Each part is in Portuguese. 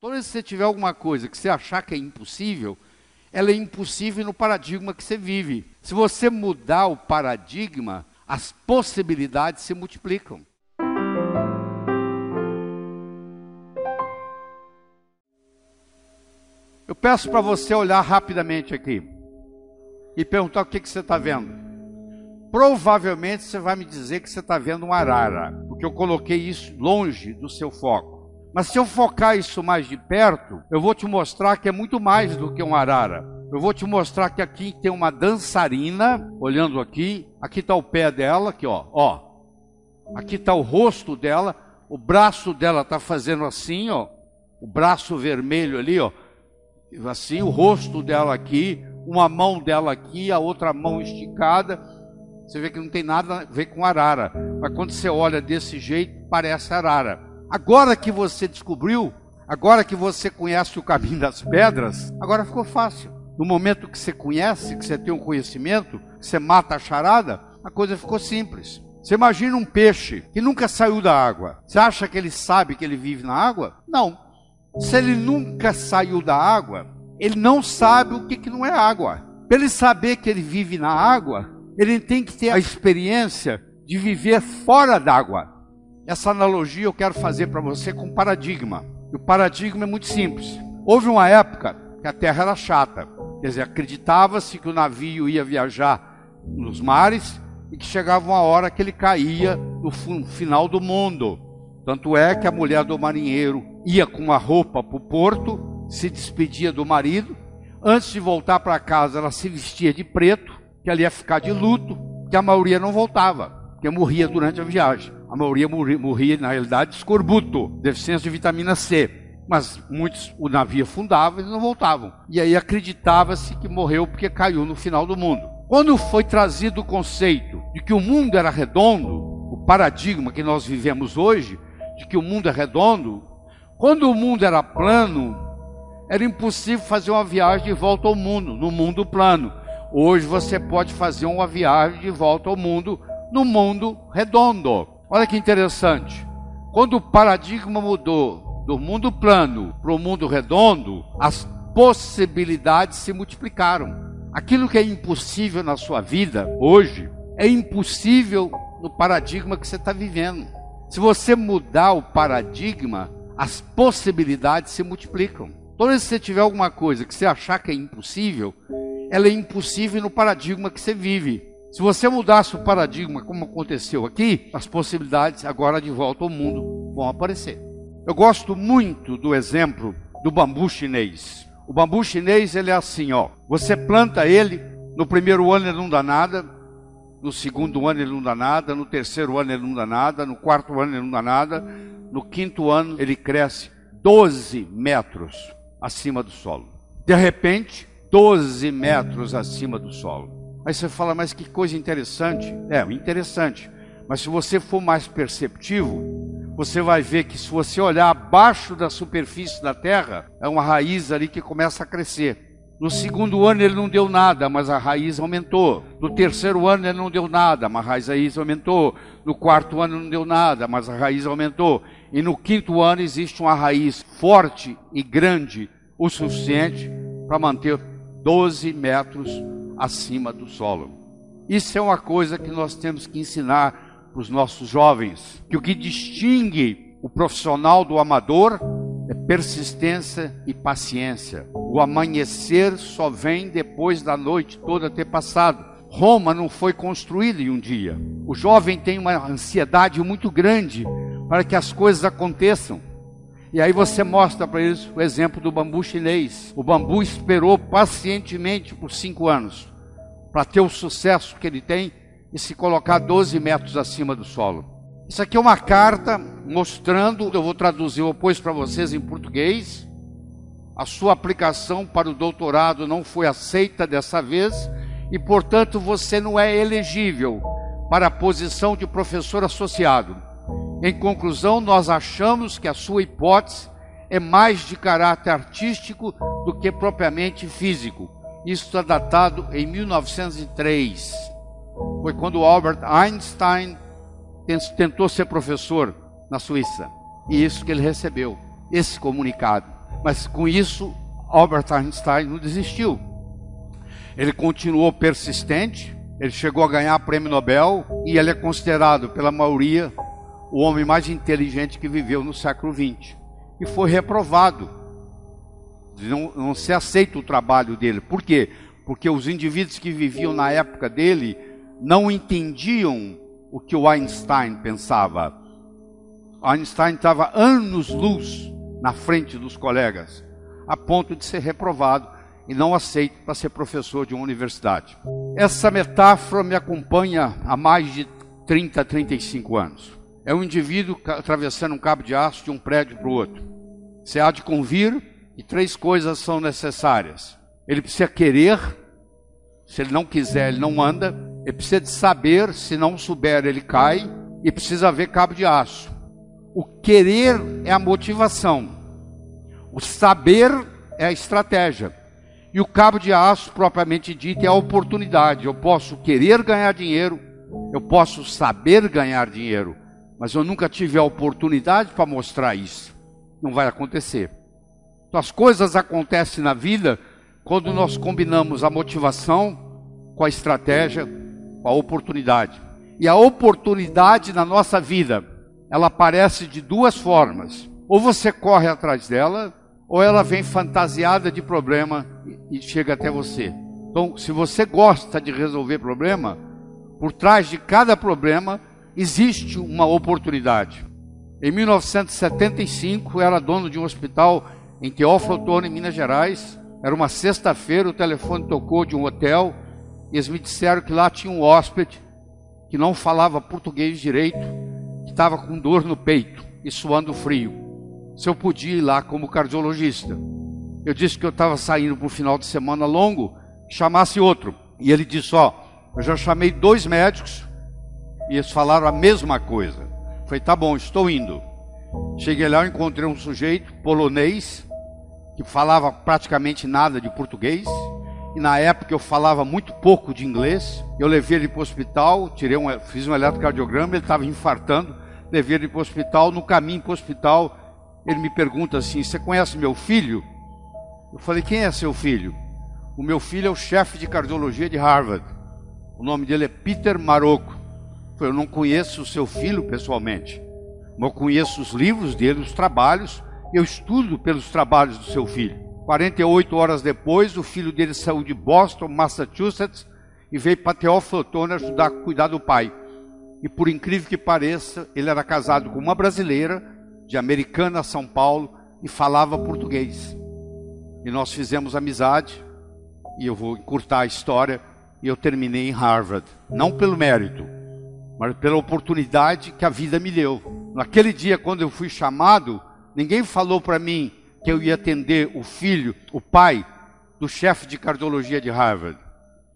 Toda vez que você tiver alguma coisa que você achar que é impossível, ela é impossível no paradigma que você vive. Se você mudar o paradigma, as possibilidades se multiplicam. Eu peço para você olhar rapidamente aqui e perguntar o que, que você está vendo. Provavelmente você vai me dizer que você está vendo um arara, porque eu coloquei isso longe do seu foco. Mas se eu focar isso mais de perto, eu vou te mostrar que é muito mais do que um arara. Eu vou te mostrar que aqui tem uma dançarina, olhando aqui. Aqui está o pé dela, aqui ó, ó. Aqui está o rosto dela, o braço dela está fazendo assim, ó. O braço vermelho ali, ó. Assim, o rosto dela aqui, uma mão dela aqui, a outra mão esticada. Você vê que não tem nada a ver com arara. Mas quando você olha desse jeito, parece arara. Agora que você descobriu, agora que você conhece o caminho das pedras, agora ficou fácil. No momento que você conhece, que você tem um conhecimento, que você mata a charada, a coisa ficou simples. Você imagina um peixe que nunca saiu da água. Você acha que ele sabe que ele vive na água? Não. Se ele nunca saiu da água, ele não sabe o que, que não é água. Para ele saber que ele vive na água, ele tem que ter a experiência de viver fora d'água. Essa analogia eu quero fazer para você com paradigma. E o paradigma é muito simples. Houve uma época que a terra era chata. Quer dizer, acreditava-se que o navio ia viajar nos mares e que chegava uma hora que ele caía no final do mundo. Tanto é que a mulher do marinheiro ia com uma roupa para o porto, se despedia do marido. Antes de voltar para casa, ela se vestia de preto, que ela ia ficar de luto, que a maioria não voltava, que morria durante a viagem. A maioria morria, na realidade, de escorbuto, deficiência de vitamina C. Mas muitos, o navio afundava e não voltavam. E aí acreditava-se que morreu porque caiu no final do mundo. Quando foi trazido o conceito de que o mundo era redondo, o paradigma que nós vivemos hoje, de que o mundo é redondo, quando o mundo era plano, era impossível fazer uma viagem de volta ao mundo, no mundo plano. Hoje você pode fazer uma viagem de volta ao mundo, no mundo redondo. Olha que interessante. Quando o paradigma mudou do mundo plano para o mundo redondo, as possibilidades se multiplicaram. Aquilo que é impossível na sua vida hoje é impossível no paradigma que você está vivendo. Se você mudar o paradigma, as possibilidades se multiplicam. Toda vez que você tiver alguma coisa que você achar que é impossível, ela é impossível no paradigma que você vive. Se você mudasse o paradigma, como aconteceu aqui, as possibilidades agora de volta ao mundo vão aparecer. Eu gosto muito do exemplo do bambu chinês. O bambu chinês ele é assim, ó. Você planta ele, no primeiro ano ele não dá nada, no segundo ano ele não dá nada, no terceiro ano ele não dá nada, no quarto ano ele não dá nada, no quinto ano ele cresce 12 metros acima do solo. De repente, 12 metros acima do solo. Aí você fala, mas que coisa interessante. É, interessante. Mas se você for mais perceptivo, você vai ver que se você olhar abaixo da superfície da terra, é uma raiz ali que começa a crescer. No segundo ano ele não deu nada, mas a raiz aumentou. No terceiro ano ele não deu nada, mas a raiz aumentou. No quarto ano não deu nada, mas a raiz aumentou. E no quinto ano existe uma raiz forte e grande o suficiente para manter 12 metros acima do solo. Isso é uma coisa que nós temos que ensinar para os nossos jovens, que o que distingue o profissional do amador é persistência e paciência. O amanhecer só vem depois da noite toda ter passado. Roma não foi construída em um dia. O jovem tem uma ansiedade muito grande para que as coisas aconteçam. E aí você mostra para eles o exemplo do bambu chinês. O bambu esperou pacientemente por cinco anos para ter o sucesso que ele tem e se colocar 12 metros acima do solo. Isso aqui é uma carta mostrando, eu vou traduzir, pus para vocês em português. A sua aplicação para o doutorado não foi aceita dessa vez e, portanto, você não é elegível para a posição de professor associado. Em conclusão, nós achamos que a sua hipótese é mais de caráter artístico do que propriamente físico isso está datado em 1903. Foi quando Albert Einstein tentou ser professor na Suíça. E isso que ele recebeu, esse comunicado. Mas com isso, Albert Einstein não desistiu. Ele continuou persistente, ele chegou a ganhar prêmio Nobel e ele é considerado pela maioria o homem mais inteligente que viveu no século XX. E foi reprovado. Não, não se aceita o trabalho dele. Por quê? Porque os indivíduos que viviam na época dele não entendiam o que o Einstein pensava. Einstein estava anos-luz na frente dos colegas, a ponto de ser reprovado e não aceito para ser professor de uma universidade. Essa metáfora me acompanha há mais de 30, 35 anos. É um indivíduo atravessando um cabo de aço de um prédio para o outro. Você há de convir e três coisas são necessárias. Ele precisa querer, se ele não quiser, ele não anda. Ele precisa de saber, se não souber, ele cai. E precisa ver cabo de aço. O querer é a motivação. O saber é a estratégia. E o cabo de aço, propriamente dito, é a oportunidade. Eu posso querer ganhar dinheiro, eu posso saber ganhar dinheiro, mas eu nunca tive a oportunidade para mostrar isso. Não vai acontecer. As coisas acontecem na vida quando nós combinamos a motivação com a estratégia, com a oportunidade. E a oportunidade na nossa vida ela aparece de duas formas. Ou você corre atrás dela, ou ela vem fantasiada de problema e chega até você. Então, se você gosta de resolver problema, por trás de cada problema existe uma oportunidade. Em 1975, eu era dono de um hospital em Teófilo Otoni, Minas Gerais. Era uma sexta-feira, o telefone tocou de um hotel e eles me disseram que lá tinha um hóspede que não falava português direito estava com dor no peito e suando frio. Se eu podia ir lá como cardiologista. Eu disse que eu estava saindo para um final de semana longo, chamasse outro. E ele disse: Ó, eu já chamei dois médicos e eles falaram a mesma coisa. Falei: Tá bom, estou indo. Cheguei lá, encontrei um sujeito polonês que falava praticamente nada de português. E na época eu falava muito pouco de inglês. Eu levei ele para o hospital, tirei um, fiz um eletrocardiograma, ele estava infartando levei ele para o hospital. No caminho para o hospital, ele me pergunta assim: Você conhece meu filho? Eu falei: Quem é seu filho? O meu filho é o chefe de cardiologia de Harvard. O nome dele é Peter Marocco. Eu, falei, eu não conheço o seu filho pessoalmente, mas eu conheço os livros dele, os trabalhos. Eu estudo pelos trabalhos do seu filho. 48 horas depois, o filho dele saiu de Boston, Massachusetts, e veio para Teófilo Otoni ajudar a cuidar do pai. E por incrível que pareça, ele era casado com uma brasileira, de Americana, São Paulo, e falava português. E nós fizemos amizade, e eu vou encurtar a história, e eu terminei em Harvard. Não pelo mérito, mas pela oportunidade que a vida me deu. Naquele dia, quando eu fui chamado, ninguém falou para mim que eu ia atender o filho, o pai do chefe de cardiologia de Harvard,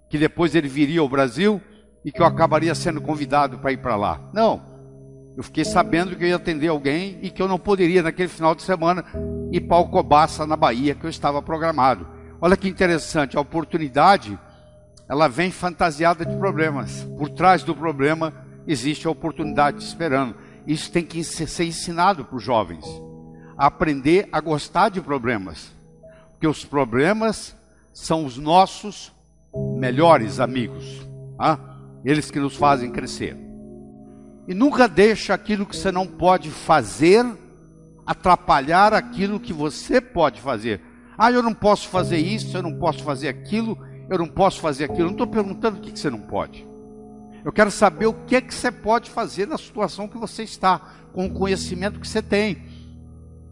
que depois ele viria ao Brasil e que eu acabaria sendo convidado para ir para lá. Não. Eu fiquei sabendo que eu ia atender alguém e que eu não poderia, naquele final de semana, ir para Alcobaça, na Bahia, que eu estava programado. Olha que interessante, a oportunidade, ela vem fantasiada de problemas. Por trás do problema existe a oportunidade esperando. Isso tem que ser ensinado para os jovens. Aprender a gostar de problemas. Porque os problemas são os nossos melhores amigos. Ah? eles que nos fazem crescer. E nunca deixa aquilo que você não pode fazer atrapalhar aquilo que você pode fazer. Ah, eu não posso fazer isso, eu não posso fazer aquilo, eu não posso fazer aquilo. Não estou perguntando o que você não pode. Eu quero saber o que é que você pode fazer na situação que você está, com o conhecimento que você tem.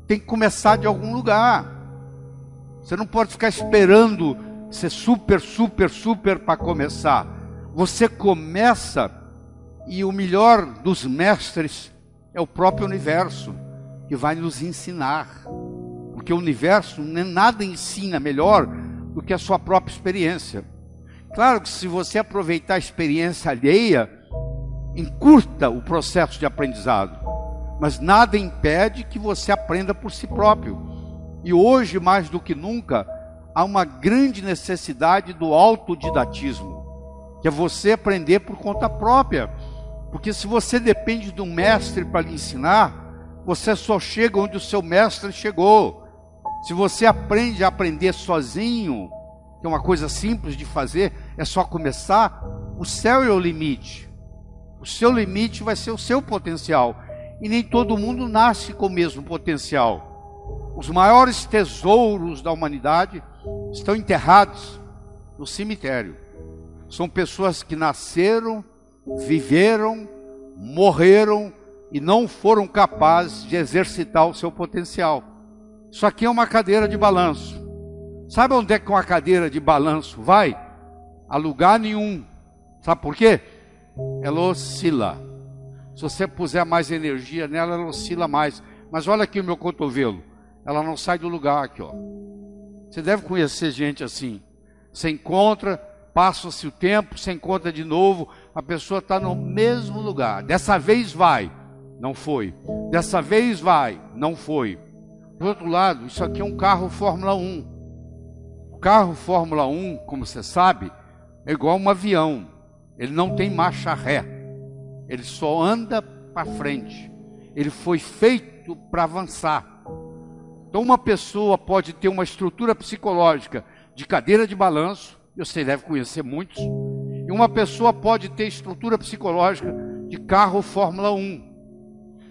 Tem que começar de algum lugar. Você não pode ficar esperando ser super, super, super para começar você começa e o melhor dos mestres é o próprio universo que vai nos ensinar. Porque o universo nada ensina melhor do que a sua própria experiência. Claro que se você aproveitar a experiência alheia, encurta o processo de aprendizado, mas nada impede que você aprenda por si próprio. E hoje, mais do que nunca, há uma grande necessidade do autodidatismo que é você aprender por conta própria. Porque se você depende de um mestre para lhe ensinar, você só chega onde o seu mestre chegou. Se você aprende a aprender sozinho, que é uma coisa simples de fazer, é só começar, o céu é o limite. O seu limite vai ser o seu potencial. E nem todo mundo nasce com o mesmo potencial. Os maiores tesouros da humanidade estão enterrados no cemitério. São pessoas que nasceram, viveram, morreram e não foram capazes de exercitar o seu potencial. Isso aqui é uma cadeira de balanço. Sabe onde é que uma cadeira de balanço vai? A lugar nenhum. Sabe por quê? Ela oscila. Se você puser mais energia nela, ela oscila mais. Mas olha aqui o meu cotovelo. Ela não sai do lugar aqui, ó. Você deve conhecer gente assim. Você encontra, passa-se o tempo, você encontra de novo, a pessoa está no mesmo lugar. Dessa vez vai, não foi. Dessa vez vai, não foi. Do outro lado, isso aqui é um carro Fórmula 1. O carro Fórmula 1, como você sabe, é igual um avião. Ele não tem marcha ré. Ele só anda para frente. Ele foi feito para avançar. Então, uma pessoa pode ter uma estrutura psicológica de cadeira de balanço, você deve conhecer muitos, e uma pessoa pode ter estrutura psicológica de carro Fórmula 1.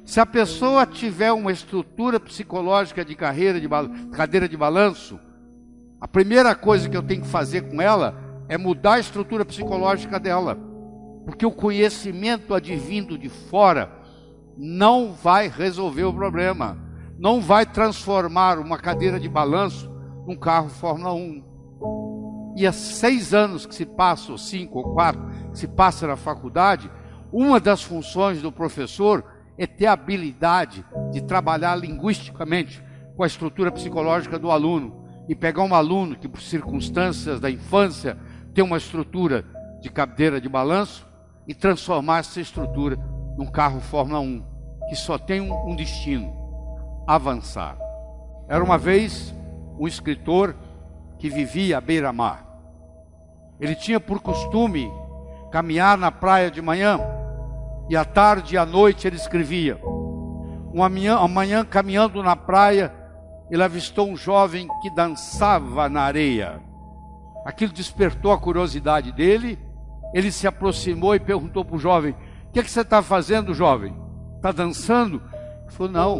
Se a pessoa tiver uma estrutura psicológica de carreira de cadeira de balanço, a primeira coisa que eu tenho que fazer com ela é mudar a estrutura psicológica dela. Porque o conhecimento advindo de fora não vai resolver o problema. Não vai transformar uma cadeira de balanço num carro Fórmula 1. E há seis anos que se passa, ou cinco ou quatro, que se passa na faculdade, uma das funções do professor é ter a habilidade de trabalhar linguisticamente com a estrutura psicológica do aluno e pegar um aluno que, por circunstâncias da infância, tem uma estrutura de cadeira de balanço e transformar essa estrutura num carro Fórmula 1 que só tem um, um destino: avançar. Era uma vez um escritor que vivia à beira-mar. Ele tinha por costume caminhar na praia de manhã e à tarde e à noite ele escrevia. Uma manhã, uma manhã caminhando na praia, ele avistou um jovem que dançava na areia. Aquilo despertou a curiosidade dele. Ele se aproximou e perguntou para o jovem: O que, é que você está fazendo, jovem? Está dançando? Ele falou: Não,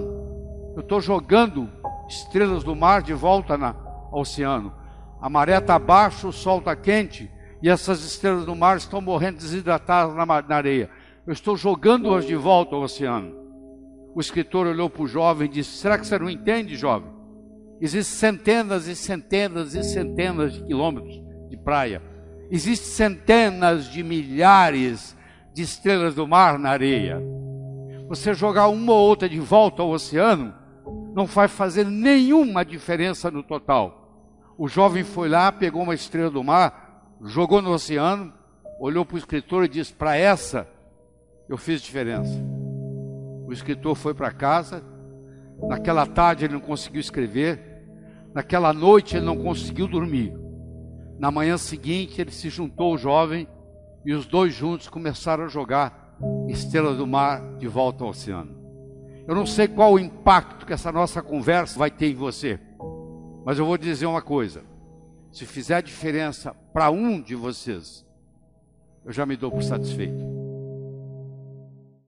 eu estou jogando estrelas do mar de volta na, ao oceano. A maré está baixa, o sol está quente e essas estrelas do mar estão morrendo desidratadas na, na areia. Eu estou jogando-as de volta ao oceano. O escritor olhou para o jovem e disse: Será que você não entende, jovem? Existem centenas e centenas e centenas de quilômetros de praia. Existem centenas de milhares de estrelas do mar na areia. Você jogar uma ou outra de volta ao oceano não vai fazer nenhuma diferença no total. O jovem foi lá, pegou uma estrela do mar, jogou no oceano, olhou para o escritor e disse: Para essa eu fiz diferença. O escritor foi para casa, naquela tarde ele não conseguiu escrever, naquela noite ele não conseguiu dormir. Na manhã seguinte ele se juntou ao jovem e os dois juntos começaram a jogar estrelas do mar de volta ao oceano. Eu não sei qual o impacto que essa nossa conversa vai ter em você, mas eu vou dizer uma coisa: se fizer diferença para um de vocês, eu já me dou por satisfeito.